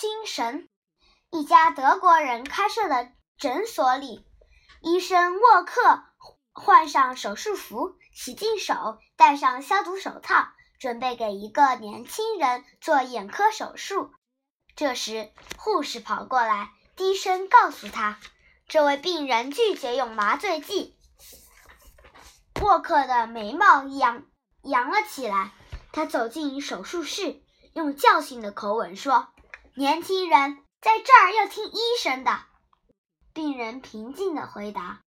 精神。一家德国人开设的诊所里，医生沃克换上手术服，洗净手，戴上消毒手套，准备给一个年轻人做眼科手术。这时，护士跑过来，低声告诉他，这位病人拒绝用麻醉剂。沃克的眉毛扬扬了起来，他走进手术室，用教训的口吻说：“年轻人，在这儿要听医生的。”病人平静地回答：“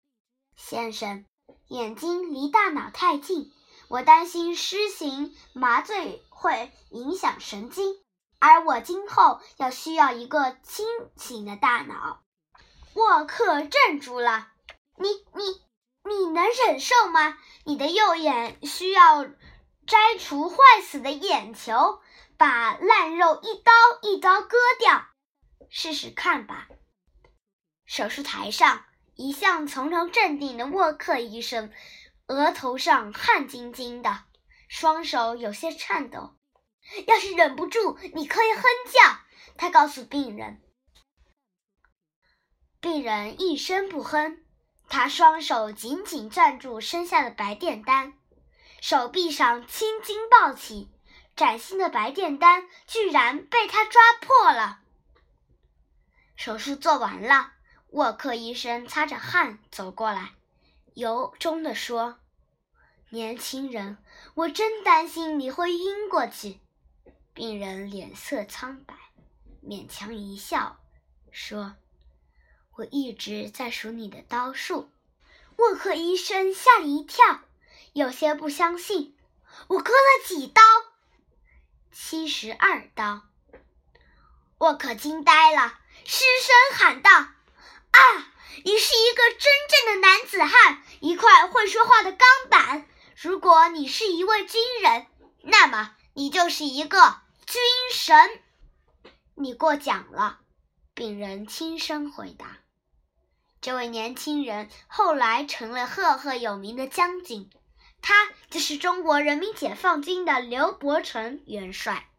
先生，眼睛离大脑太近，我担心施行麻醉会影响神经。”而我今后要需要一个清醒的大脑。沃克怔住了。你你你能忍受吗？你的右眼需要摘除坏死的眼球，把烂肉一刀一刀割掉。试试看吧。手术台上，一向从容镇定的沃克医生，额头上汗津津的，双手有些颤抖。要是忍不住，你可以哼叫。他告诉病人。病人一声不哼，他双手紧紧攥住身下的白电单，手臂上青筋暴起，崭新的白电单居然被他抓破了。手术做完了，沃克医生擦着汗走过来，由衷地说：“年轻人，我真担心你会晕过去。”病人脸色苍白，勉强一笑，说：“我一直在数你的刀数。”沃克医生吓了一跳，有些不相信：“我割了几刀？”“七十二刀。”我可惊呆了，失声喊道：“啊！你是一个真正的男子汉，一块会说话的钢板。如果你是一位军人，那么……”你就是一个军神，你过奖了。”病人轻声回答。这位年轻人后来成了赫赫有名的将军，他就是中国人民解放军的刘伯承元帅。